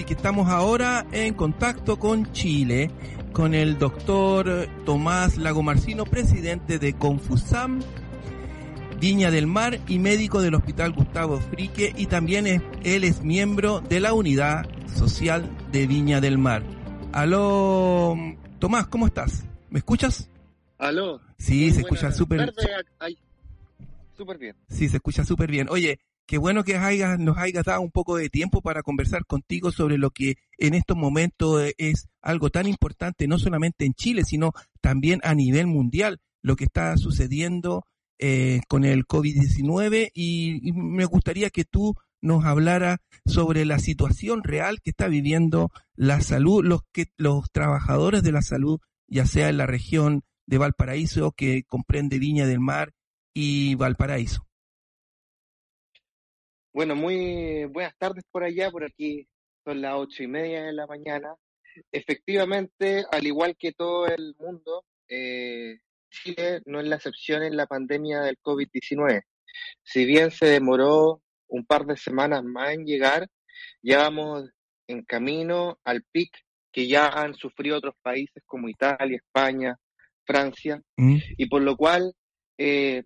Así que estamos ahora en contacto con Chile, con el doctor Tomás Lagomarcino, presidente de Confusam, Viña del Mar y médico del Hospital Gustavo Frique y también es, él es miembro de la Unidad Social de Viña del Mar. Aló, Tomás, ¿cómo estás? ¿Me escuchas? Aló. Sí, se escucha súper súper bien. Sí, se escucha súper bien. Oye, qué bueno que nos hayas dado un poco de tiempo para conversar contigo sobre lo que en estos momentos es algo tan importante, no solamente en Chile, sino también a nivel mundial, lo que está sucediendo eh, con el COVID-19 y, me gustaría que tú nos hablara sobre la situación real que está viviendo la salud, los que los trabajadores de la salud, ya sea en la región de Valparaíso que comprende Viña del Mar y Valparaíso. Bueno, muy buenas tardes por allá, por aquí son las ocho y media de la mañana. Efectivamente, al igual que todo el mundo, eh, Chile no es la excepción en la pandemia del COVID-19. Si bien se demoró un par de semanas más en llegar, ya vamos en camino al pic que ya han sufrido otros países como Italia, España, Francia, mm. y por lo cual, eh,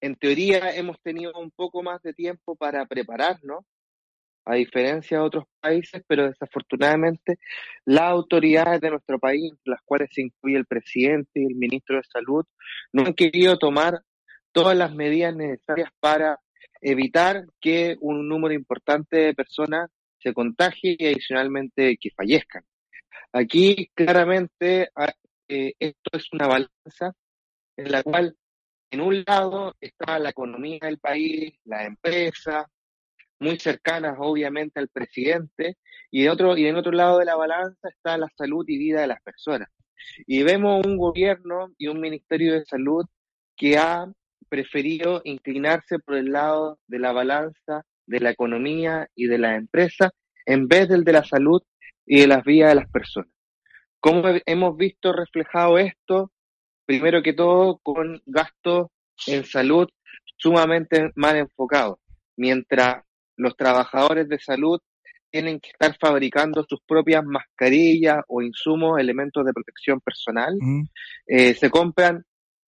en teoría, hemos tenido un poco más de tiempo para prepararnos, a diferencia de otros países, pero desafortunadamente las autoridades de nuestro país, las cuales se incluye el presidente y el ministro de Salud, no han querido tomar todas las medidas necesarias para evitar que un número importante de personas se contagie y adicionalmente que fallezcan. Aquí claramente eh, esto es una balanza en la cual en un lado está la economía del país, la empresa, muy cercanas obviamente al presidente, y, otro, y en otro lado de la balanza está la salud y vida de las personas. Y vemos un gobierno y un ministerio de salud que ha preferido inclinarse por el lado de la balanza de la economía y de la empresa en vez del de la salud y de las vidas de las personas. ¿Cómo hemos visto reflejado esto? Primero que todo con gastos en salud sumamente mal enfocados. Mientras los trabajadores de salud tienen que estar fabricando sus propias mascarillas o insumos, elementos de protección personal. Mm. Eh, se compran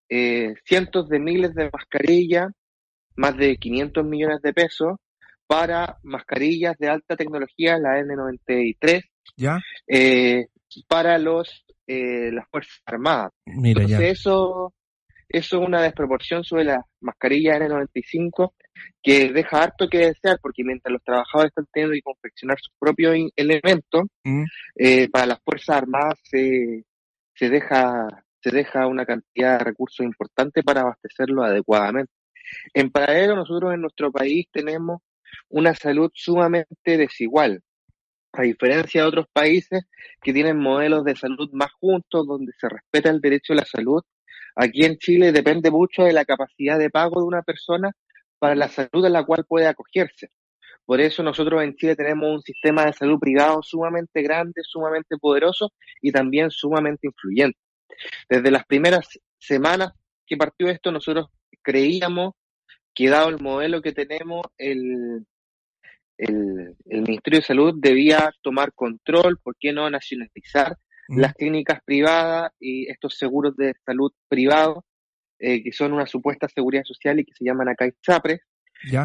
eh, cientos de miles de mascarillas, más de 500 millones de pesos, para mascarillas de alta tecnología, la N93, ¿Ya? Eh, para los las Fuerzas Armadas. Mira, Entonces, eso eso es una desproporción sobre la mascarilla N95 que deja harto que desear, porque mientras los trabajadores están teniendo que confeccionar sus propios elementos, mm. eh, para las Fuerzas Armadas se, se, deja, se deja una cantidad de recursos importantes para abastecerlo adecuadamente. En paralelo, nosotros en nuestro país tenemos una salud sumamente desigual, a diferencia de otros países que tienen modelos de salud más juntos, donde se respeta el derecho a la salud Aquí en Chile depende mucho de la capacidad de pago de una persona para la salud en la cual puede acogerse. Por eso nosotros en Chile tenemos un sistema de salud privado sumamente grande, sumamente poderoso y también sumamente influyente. Desde las primeras semanas que partió esto, nosotros creíamos que dado el modelo que tenemos, el, el, el Ministerio de Salud debía tomar control, ¿por qué no nacionalizar las clínicas privadas y estos seguros de salud privados, eh, que son una supuesta seguridad social y que se llaman acá ICHAPRES,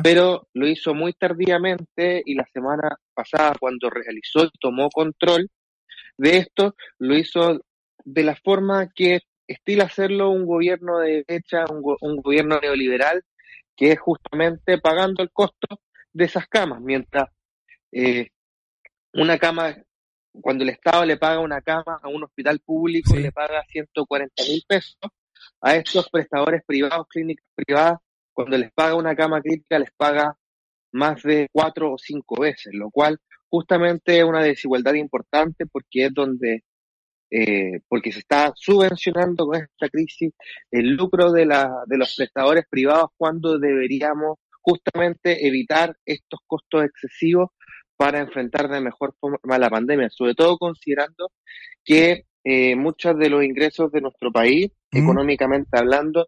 pero lo hizo muy tardíamente y la semana pasada cuando realizó y tomó control de esto, lo hizo de la forma que estila hacerlo un gobierno de derecha, un, gobierno neoliberal, que es justamente pagando el costo de esas camas, mientras eh, una cama cuando el Estado le paga una cama a un hospital público, le paga 140 mil pesos, a estos prestadores privados, clínicas privadas, cuando les paga una cama crítica, les paga más de cuatro o cinco veces, lo cual justamente es una desigualdad importante porque es donde, eh, porque se está subvencionando con esta crisis el lucro de, la, de los prestadores privados cuando deberíamos justamente evitar estos costos excesivos para enfrentar de mejor forma la pandemia, sobre todo considerando que eh, muchos de los ingresos de nuestro país, económicamente hablando,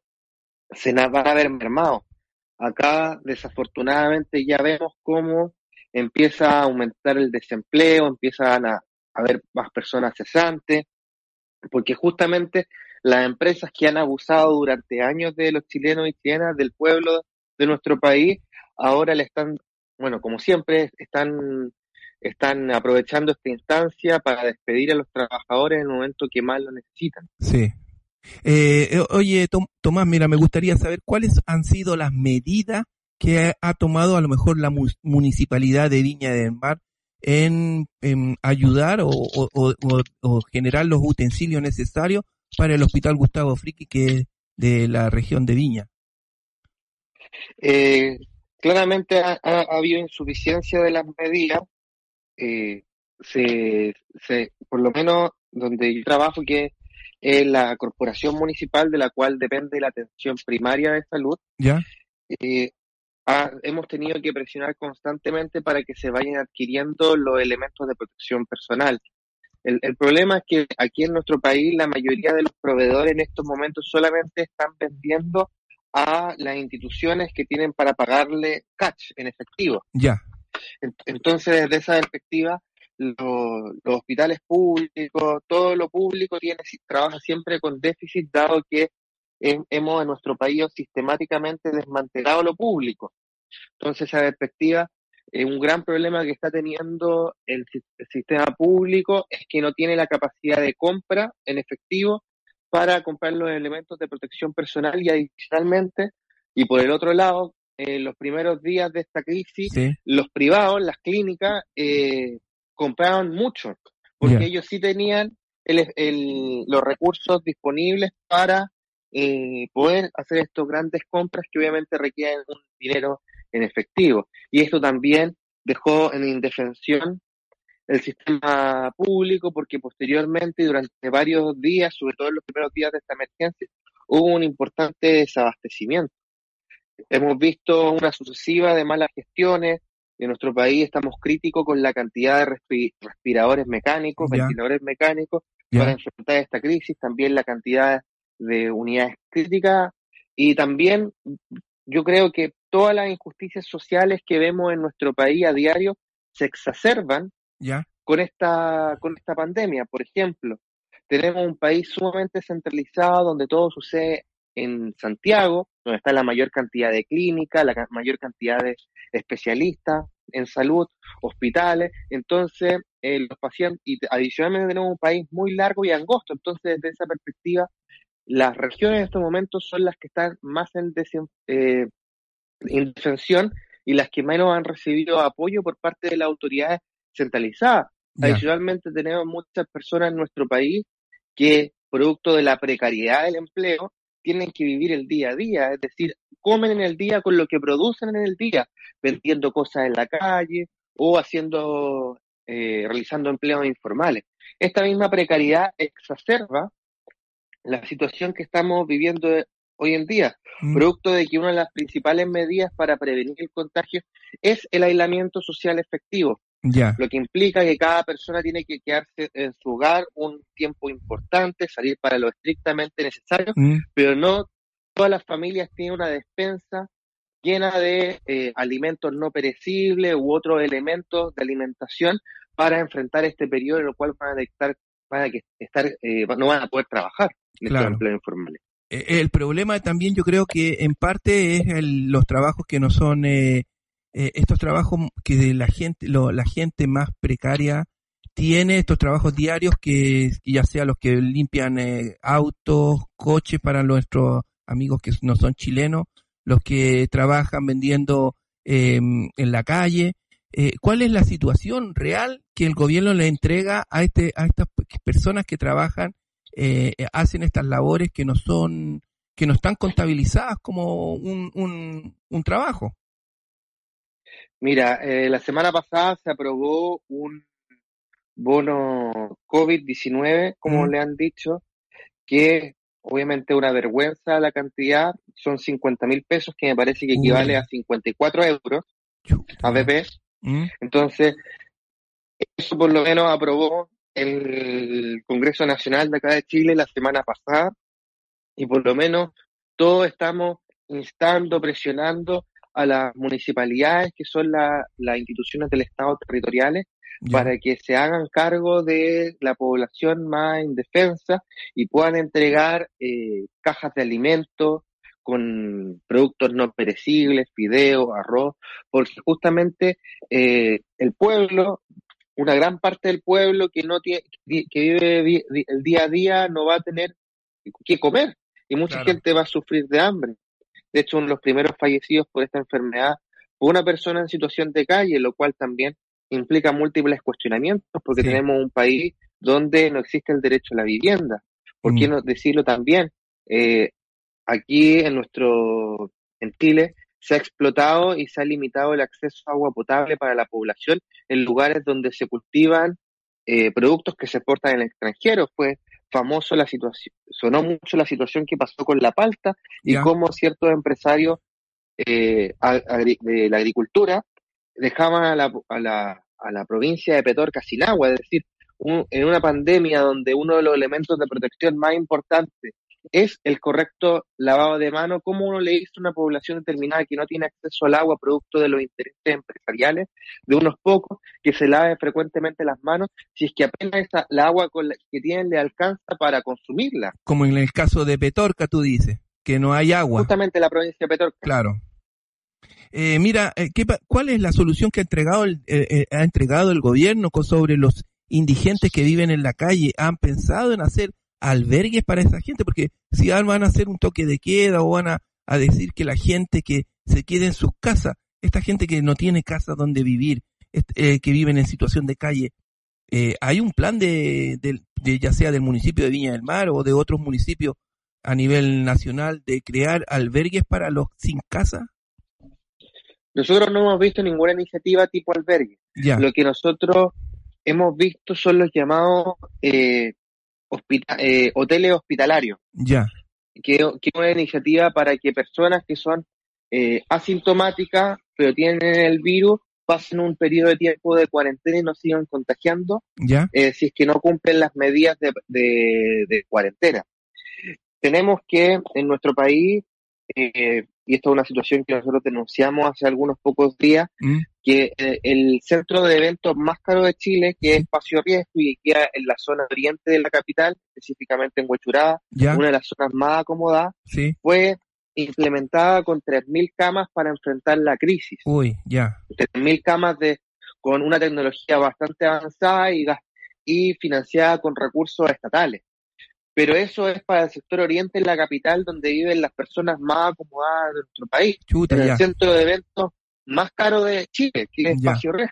se van a ver mermados. Acá, desafortunadamente, ya vemos cómo empieza a aumentar el desempleo, empiezan a haber más personas cesantes, porque justamente las empresas que han abusado durante años de los chilenos y chilenas, del pueblo de nuestro país, ahora le están, bueno, como siempre, están, están aprovechando esta instancia para despedir a los trabajadores en el momento que más lo necesitan. Sí. Eh, eh oye, Tomás, mira, me gustaría saber cuáles han sido las medidas que ha tomado a lo mejor la municipalidad de Viña del Mar en, ayudar o, generar los utensilios necesarios para el Hospital Gustavo Friki, que es de la región de Viña. Eh, claramente ha, habido insuficiencia de las medidas. Eh, se, por lo menos donde yo trabajo, que es la corporación municipal de la cual depende la atención primaria de salud, ¿Ya? Eh, hemos tenido que presionar constantemente para que se vayan adquiriendo los elementos de protección personal. El, problema es que aquí en nuestro país la mayoría de los proveedores en estos momentos solamente están vendiendo a las instituciones que tienen para pagarle catch en efectivo. Ya. Entonces, desde esa perspectiva, los, hospitales públicos, todo lo público tiene trabaja siempre con déficit, dado que hemos en nuestro país sistemáticamente desmantelado lo público. Entonces, esa perspectiva, eh, un gran problema que está teniendo el, sistema público es que no tiene la capacidad de compra en efectivo para comprar los elementos de protección personal y adicionalmente, y por el otro lado, en los primeros días de esta crisis, los privados, las clínicas, eh, compraban mucho, porque ellos sí tenían los recursos disponibles para eh, poder hacer estas grandes compras que obviamente requieren un dinero en efectivo. Y esto también dejó en indefensión el sistema público porque posteriormente, durante varios días, sobre todo en los primeros días de esta emergencia, hubo un importante desabastecimiento. Hemos visto una sucesiva de malas gestiones. En nuestro país estamos críticos con la cantidad de respiradores mecánicos, ventiladores mecánicos para enfrentar esta crisis, también la cantidad de unidades críticas y también yo creo que todas las injusticias sociales que vemos en nuestro país a diario se exacerban con esta con esta pandemia. Por ejemplo, tenemos un país sumamente centralizado donde todo sucede en Santiago, donde está la mayor cantidad de clínicas, la mayor cantidad de especialistas en salud, hospitales. Entonces, eh, los pacientes, y adicionalmente tenemos un país muy largo y angosto. Entonces, desde esa perspectiva, las regiones en estos momentos son las que están más en, eh, y las que menos han recibido apoyo por parte de las autoridades centralizadas. Adicionalmente tenemos muchas personas en nuestro país que, producto de la precariedad del empleo, tienen que vivir el día a día, es decir, comen en el día con lo que producen en el día, vendiendo cosas en la calle o haciendo, eh, realizando empleos informales. Esta misma precariedad exacerba la situación que estamos viviendo hoy en día, mm. producto de que una de las principales medidas para prevenir el contagio es el aislamiento social efectivo. Lo que implica que cada persona tiene que quedarse en su hogar un tiempo importante, salir para lo estrictamente necesario, mm. pero no todas las familias tienen una despensa llena de eh, alimentos no perecibles u otros elementos de alimentación para enfrentar este periodo en el cual van a estar, van a estar eh, no van a poder trabajar en claro. empleo informal. Eh, el problema también yo creo que en parte es los trabajos que no son eh, eh, estos trabajos que la gente la gente más precaria tiene estos trabajos diarios que, ya sea los que limpian autos, coches para nuestros amigos que no son chilenos, los que trabajan vendiendo em, en la calle. ¿Cuál es la situación real que el gobierno le entrega a este a estas personas que trabajan eh, hacen estas labores que no son, que no están contabilizadas como un, un, trabajo. Mira, eh, la semana pasada se aprobó un bono COVID-19, como le han dicho, que obviamente una vergüenza la cantidad, son 50 mil pesos, que me parece que equivale a 54 euros a BP. ¿Mm? Entonces, eso por lo menos aprobó el Congreso Nacional de acá de Chile la semana pasada y por lo menos todos estamos instando, presionando a las municipalidades, que son las instituciones del Estado territoriales, para que se hagan cargo de la población más indefensa y puedan entregar eh, cajas de alimentos con productos no perecibles, fideo, arroz, porque justamente eh, el pueblo, una gran parte del pueblo que no tiene, que vive el día a día no va a tener que comer y mucha gente va a sufrir de hambre. De hecho, uno de los primeros fallecidos por esta enfermedad fue una persona en situación de calle, lo cual también implica múltiples cuestionamientos porque tenemos un país donde no existe el derecho a la vivienda. ¿Por qué mm. no decirlo también? Eh, aquí en nuestro, en Chile, se ha explotado y se ha limitado el acceso a agua potable para la población en lugares donde se cultivan eh, productos que se exportan en el extranjero. Fue famoso la situación, sonó mucho la situación que pasó con la palta y cómo ciertos empresarios eh, de la agricultura dejaban a la, a la, a la provincia de Petorca sin agua, es decir, en una pandemia donde uno de los elementos de protección más importantes es el correcto lavado de mano, ¿cómo uno le dice a una población determinada que no tiene acceso al agua producto de los intereses empresariales de unos pocos que se lave frecuentemente las manos si es que apenas esa, la agua que tienen le alcanza para consumirla? Como en el caso de Petorca, tú dices, que no hay agua. Justamente la provincia de Petorca. Claro. Eh, mira, eh, ¿qué, ¿cuál es la solución que ha entregado el, eh, ha entregado el gobierno sobre los indigentes que viven en la calle? ¿Han pensado en hacer albergues para esa gente? Porque si van a hacer un toque de queda o van a, decir que la gente que se quede en sus casas, esta gente que no tiene casa donde vivir, que viven en situación de calle, ¿hay un plan de, de, ya sea del municipio de Viña del Mar o de otros municipios a nivel nacional de crear albergues para los sin casa? Nosotros no hemos visto ninguna iniciativa tipo albergue. Lo que nosotros hemos visto son los llamados eh, eh, hoteles hospitalarios. Ya. Que, es una iniciativa para que personas que son eh, asintomáticas, pero tienen el virus, pasen un periodo de tiempo de cuarentena y no sigan contagiando, ya. si es que no cumplen las medidas de, de cuarentena. Tenemos que en nuestro país eh, y esto es una situación que nosotros denunciamos hace algunos pocos días, mm. Que eh, el centro de eventos más caro de Chile, que es Espacio Riesgo y que queda en la zona oriente de la capital, específicamente en Huechurada, una de las zonas más acomodadas, fue implementada con 3.000 camas para enfrentar la crisis. Uy, ya. 3.000 camas de, con una tecnología bastante avanzada y, y financiada con recursos estatales. Pero eso es para el sector oriente en la capital donde viven las personas más acomodadas de nuestro país, en el centro de eventos más caro de Chile, que es Espacio Red.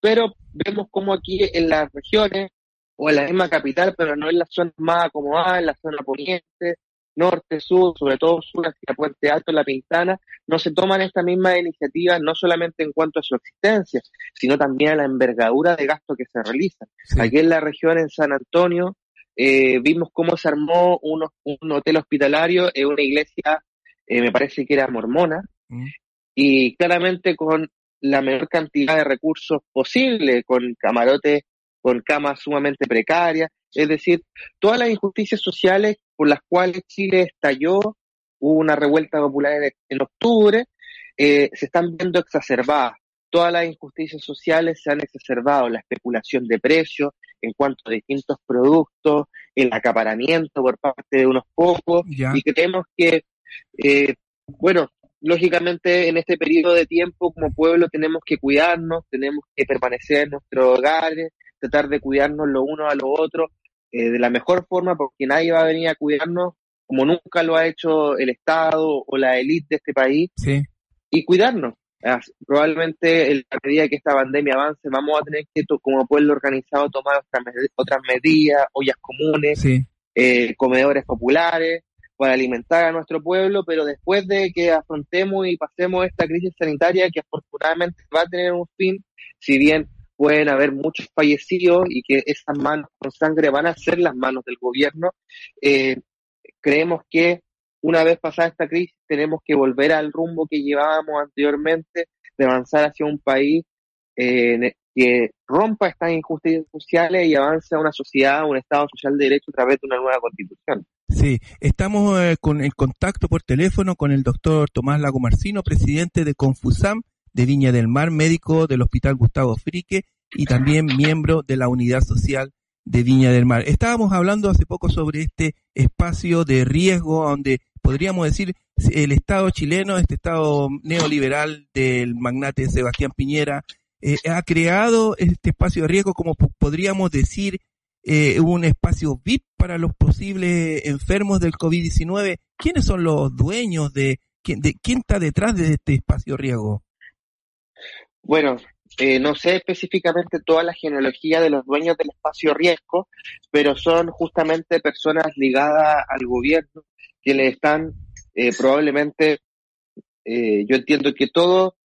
Pero vemos como aquí en las regiones o en la misma capital, pero no en las zonas más acomodadas, en la zona poniente, norte, sur, sobre todo sur hacia Puente Alto, La Pintana, no se toman esta misma iniciativa no solamente en cuanto a su existencia, sino también a la envergadura de gasto que se realiza. Aquí en la región, en San Antonio, eh, vimos cómo se armó un, un hotel hospitalario en una iglesia, eh, me parece que era mormona, mm. Y claramente con la menor cantidad de recursos posible, con camarotes, con camas sumamente precarias, es decir, todas las injusticias sociales por las cuales Chile estalló, hubo una revuelta popular en, octubre, eh, se están viendo exacerbadas. Todas las injusticias sociales se han exacerbado, la especulación de precios, en cuanto a distintos productos, el acaparamiento por parte de unos pocos, y creemos que, eh, bueno, lógicamente en este periodo de tiempo como pueblo tenemos que cuidarnos, tenemos que permanecer en nuestros hogares, tratar de cuidarnos lo uno a lo otro eh, de la mejor forma, porque nadie va a venir a cuidarnos como nunca lo ha hecho el Estado o la élite de este país, y cuidarnos. Probablemente en la medida que esta pandemia avance vamos a tener que, como pueblo organizado, tomar otras, medidas, ollas comunes, eh, comedores populares, para alimentar a nuestro pueblo, pero después de que afrontemos y pasemos esta crisis sanitaria que afortunadamente va a tener un fin, si bien pueden haber muchos fallecidos y que esas manos con sangre van a ser las manos del gobierno, eh, creemos que una vez pasada esta crisis, tenemos que volver al rumbo que llevábamos anteriormente, de avanzar hacia un país eh, que rompa estas injusticias sociales y avance a una sociedad, un Estado social de derecho a través de una nueva constitución. Sí, estamos eh, con el contacto por teléfono con el doctor Tomás Lago Marcino, presidente de Confusam de Viña del Mar, médico del Hospital Gustavo Frique y también miembro de la Unidad Social de Viña del Mar. Estábamos hablando hace poco sobre este espacio de riesgo donde podríamos decir el Estado chileno, este Estado neoliberal del magnate Sebastián Piñera, eh, ha creado este espacio de riesgo, como podríamos decir, eh, un espacio VIP para los posibles enfermos del COVID-19. ¿Quiénes son los dueños de, de quién está detrás de este espacio de riesgo? Bueno, eh, no sé específicamente toda la genealogía de los dueños del espacio riesgo, pero son justamente personas ligadas al gobierno que le están eh, probablemente, yo entiendo que todo,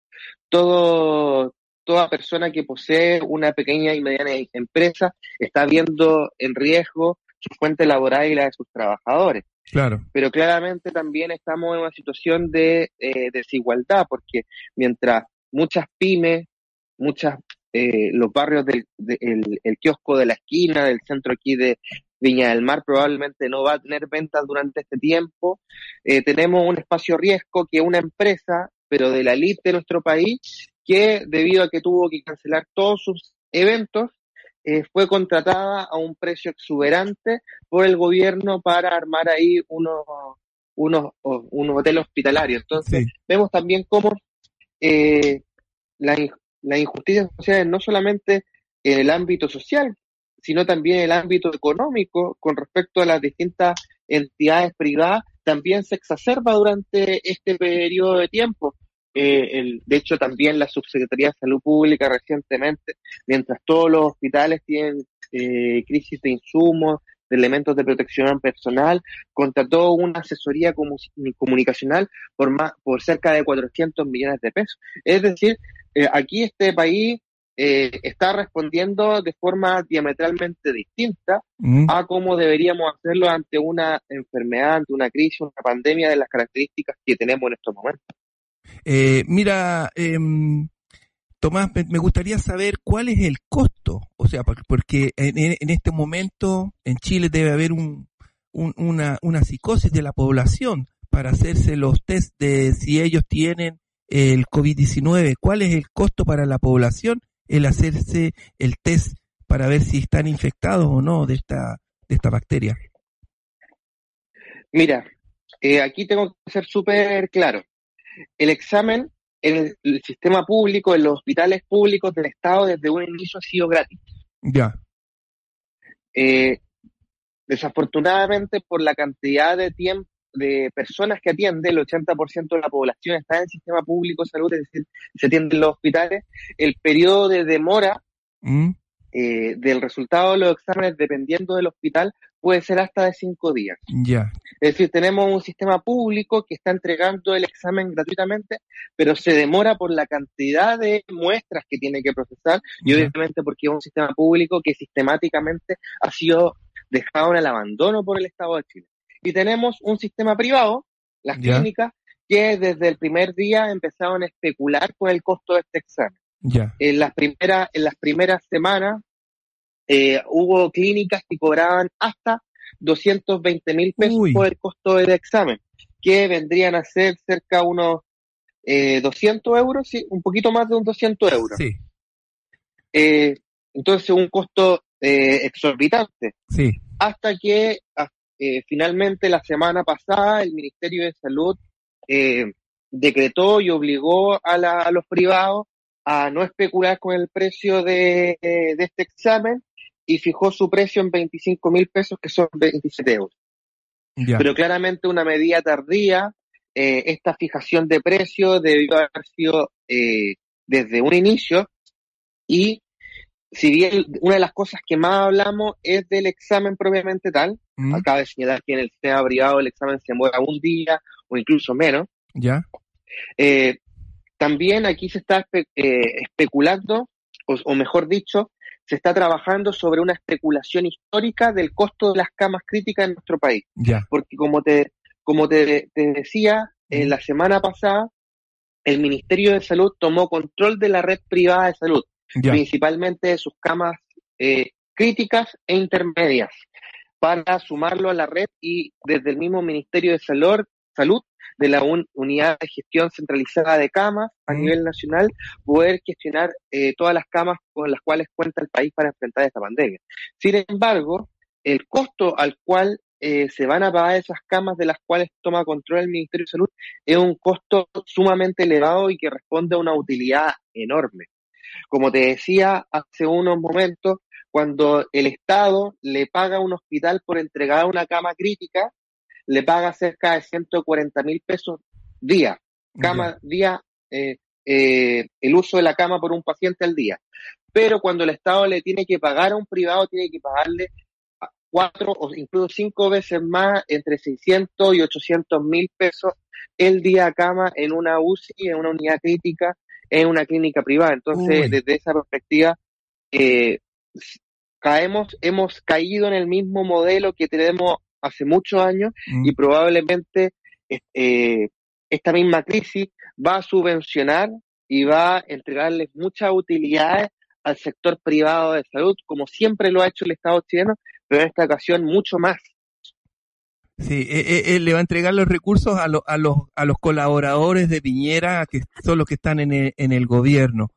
todo, toda persona que posee una pequeña y mediana empresa está viendo en riesgo su fuente laboral y la de sus trabajadores. Claro. Pero claramente también estamos en una situación de desigualdad, porque mientras muchas pymes, muchas, eh, los barrios del el, kiosco de la esquina, del centro aquí de Viña del Mar, probablemente no va a tener ventas durante este tiempo. Eh, tenemos un espacio riesgo que una empresa, pero de la elite de nuestro país, que debido a que tuvo que cancelar todos sus eventos, eh, fue contratada a un precio exuberante por el gobierno para armar ahí unos, unos, unos hoteles hospitalarios. Entonces, vemos también cómo eh, la, la injusticia social no solamente en el ámbito social, sino también en el ámbito económico con respecto a las distintas entidades privadas, también se exacerba durante este periodo de tiempo. Eh, el, de hecho, también la Subsecretaría de Salud Pública recientemente, mientras todos los hospitales tienen eh, crisis de insumos, de elementos de protección personal, contrató una asesoría comunicacional por, más, por cerca de 400 millones de pesos. Es decir, eh, aquí este país eh, está respondiendo de forma diametralmente distinta mm. a cómo deberíamos hacerlo ante una enfermedad, ante una crisis, una pandemia de las características que tenemos en estos momentos. Eh, mira, eh, Tomás, me gustaría saber cuál es el costo, o sea, porque en, este momento en Chile debe haber un, una, una psicosis de la población para hacerse los test de si ellos tienen el COVID-19. ¿Cuál es el costo para la población el hacerse el test para ver si están infectados o no de esta, de esta bacteria? Mira, eh, aquí tengo que ser súper claro. El examen en el, sistema público, en los hospitales públicos del Estado, desde un inicio ha sido gratis. Ya. Eh, desafortunadamente, por la cantidad de tiempo de personas que atiende, el 80% de la población está en el sistema público de salud, es decir, se atiende en los hospitales, el periodo de demora mm. eh, del resultado de los exámenes, dependiendo del hospital, puede ser hasta de cinco días. Ya. Es decir, tenemos un sistema público que está entregando el examen gratuitamente, pero se demora por la cantidad de muestras que tiene que procesar y obviamente porque es un sistema público que sistemáticamente ha sido dejado en el abandono por el Estado de Chile. Y tenemos un sistema privado, las clínicas, que desde el primer día empezaron a especular con el costo de este examen. Ya. En las primeras, en las primeras semanas eh, hubo clínicas que cobraban hasta 220 mil pesos por el costo del examen, que vendrían a ser cerca de unos eh, 200 euros, sí, un poquito más de un 200 euros. Sí. Eh, entonces, un costo eh, exorbitante. Sí. Hasta que eh, finalmente la semana pasada el Ministerio de Salud decretó y obligó a, la, a, los privados a no especular con el precio de, de este examen y fijó su precio en 25 mil pesos, que son 27 euros. Pero claramente una medida tardía, eh, esta fijación de precio debió haber sido eh, desde un inicio y si bien una de las cosas que más hablamos es del examen propiamente tal, mm. acaba de señalar que en el sistema privado el examen se mueve un día o incluso menos. Ya. Eh, también aquí se está especulando, o, mejor dicho, se está trabajando sobre una especulación histórica del costo de las camas críticas en nuestro país. Porque como te, como te, decía, en la semana pasada, el Ministerio de Salud tomó control de la red privada de salud. principalmente de sus camas eh, críticas e intermedias, para sumarlo a la red y desde el mismo Ministerio de Salud, Salud de la unidad de gestión centralizada de camas a nivel nacional, poder gestionar eh, todas las camas con las cuales cuenta el país para enfrentar esta pandemia. Sin embargo, el costo al cual eh, se van a pagar esas camas de las cuales toma control el Ministerio de Salud es un costo sumamente elevado y que responde a una utilidad enorme. Como te decía hace unos momentos, cuando el Estado le paga a un hospital por entregar una cama crítica, le paga cerca de 140 mil pesos día, cama día, eh, eh, el uso de la cama por un paciente al día. Pero cuando el Estado le tiene que pagar a un privado, tiene que pagarle cuatro o incluso cinco veces más, entre 600 y 800 mil pesos el día a cama en una UCI, en una unidad crítica, en una clínica privada. Entonces, desde esa perspectiva, eh, caemos, hemos caído en el mismo modelo que tenemos hace muchos años mm. y probablemente eh, esta misma crisis va a subvencionar y va a entregarles muchas utilidades al sector privado de salud, como siempre lo ha hecho el Estado chileno, pero en esta ocasión mucho más. Sí, eh, eh, le va a entregar los recursos a, a, los, a los colaboradores de Piñera, que son los que están en el, en el gobierno.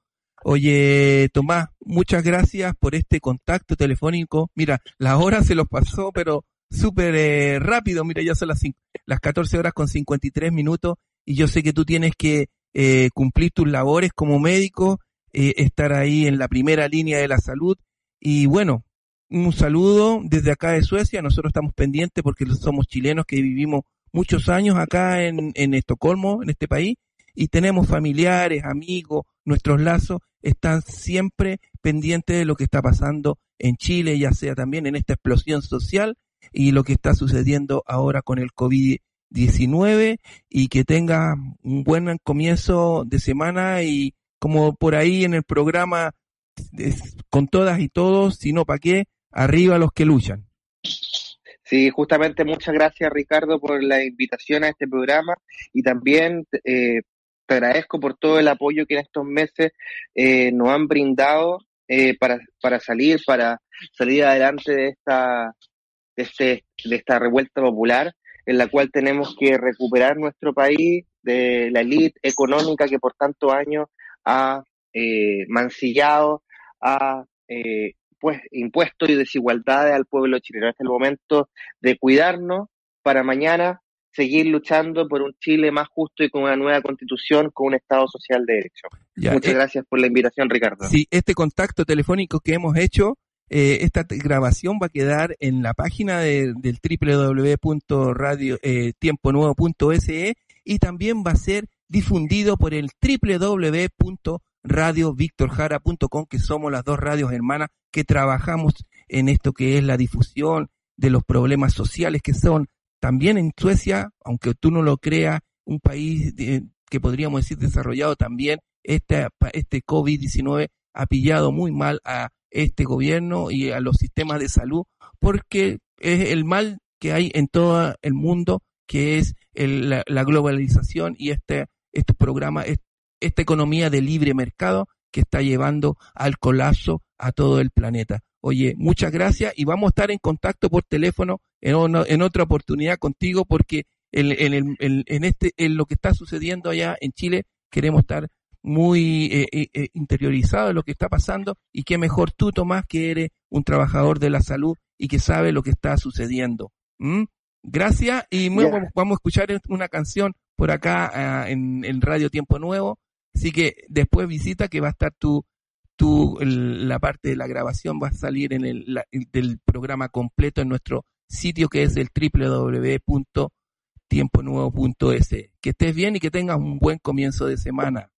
Oye, Tomás, muchas gracias por este contacto telefónico. Mira, la hora se los pasó, pero súper eh, rápido. Mira, ya son las, las 14 horas con 53 minutos y yo sé que tú tienes que eh, cumplir tus labores como médico, eh, estar ahí en la primera línea de la salud. Y bueno, un saludo desde acá de Suecia. Nosotros estamos pendientes porque somos chilenos que vivimos muchos años acá en, en Estocolmo, en este país, y tenemos familiares, amigos, nuestros lazos están siempre pendientes de lo que está pasando en Chile, ya sea también en esta explosión social y lo que está sucediendo ahora con el COVID-19 y que tenga un buen comienzo de semana y como por ahí en el programa con todas y todos, si no, ¿para qué? Arriba los que luchan. Sí, justamente muchas gracias Ricardo por la invitación a este programa y también eh, te agradezco por todo el apoyo que en estos meses eh, nos han brindado eh, para, para salir, para salir adelante de esta, de, este, de esta revuelta popular en la cual tenemos que recuperar nuestro país de la élite económica que por tantos años ha eh, mancillado, ha pues, impuesto y desigualdades al pueblo chileno. Este es el momento de cuidarnos para mañana seguir luchando por un Chile más justo y con una nueva constitución, con un Estado social de derecho. Muchas eh, gracias por la invitación, Ricardo. Sí, este contacto telefónico que hemos hecho, eh, esta grabación va a quedar en la página del www.radiotiemponuevo.se eh, y también va a ser difundido por el www.radiovictorjara.com, que somos las dos radios hermanas que trabajamos en esto que es la difusión de los problemas sociales que son también en Suecia, aunque tú no lo creas, un país que podríamos decir desarrollado también, este, este COVID-19 ha pillado muy mal a este gobierno y a los sistemas de salud, porque es el mal que hay en todo el mundo, que es la, globalización y este, este programa, esta economía de libre mercado que está llevando al colapso a todo el planeta. Oye, muchas gracias y vamos a estar en contacto por teléfono en, otra oportunidad contigo porque en, en, en, este, en lo que está sucediendo allá en Chile queremos estar muy eh, eh, eh, interiorizados en lo que está pasando y qué mejor tú, Tomás, que eres un trabajador de la salud y que sabe lo que está sucediendo. Gracias y vamos a escuchar una canción por acá ah, en, en Radio Tiempo Nuevo. Así que después visita que va a estar tu tú la parte de la grabación va a salir en el del programa completo en nuestro sitio que es el www.tiemponuevo.es. Que estés bien y que tengas un buen comienzo de semana.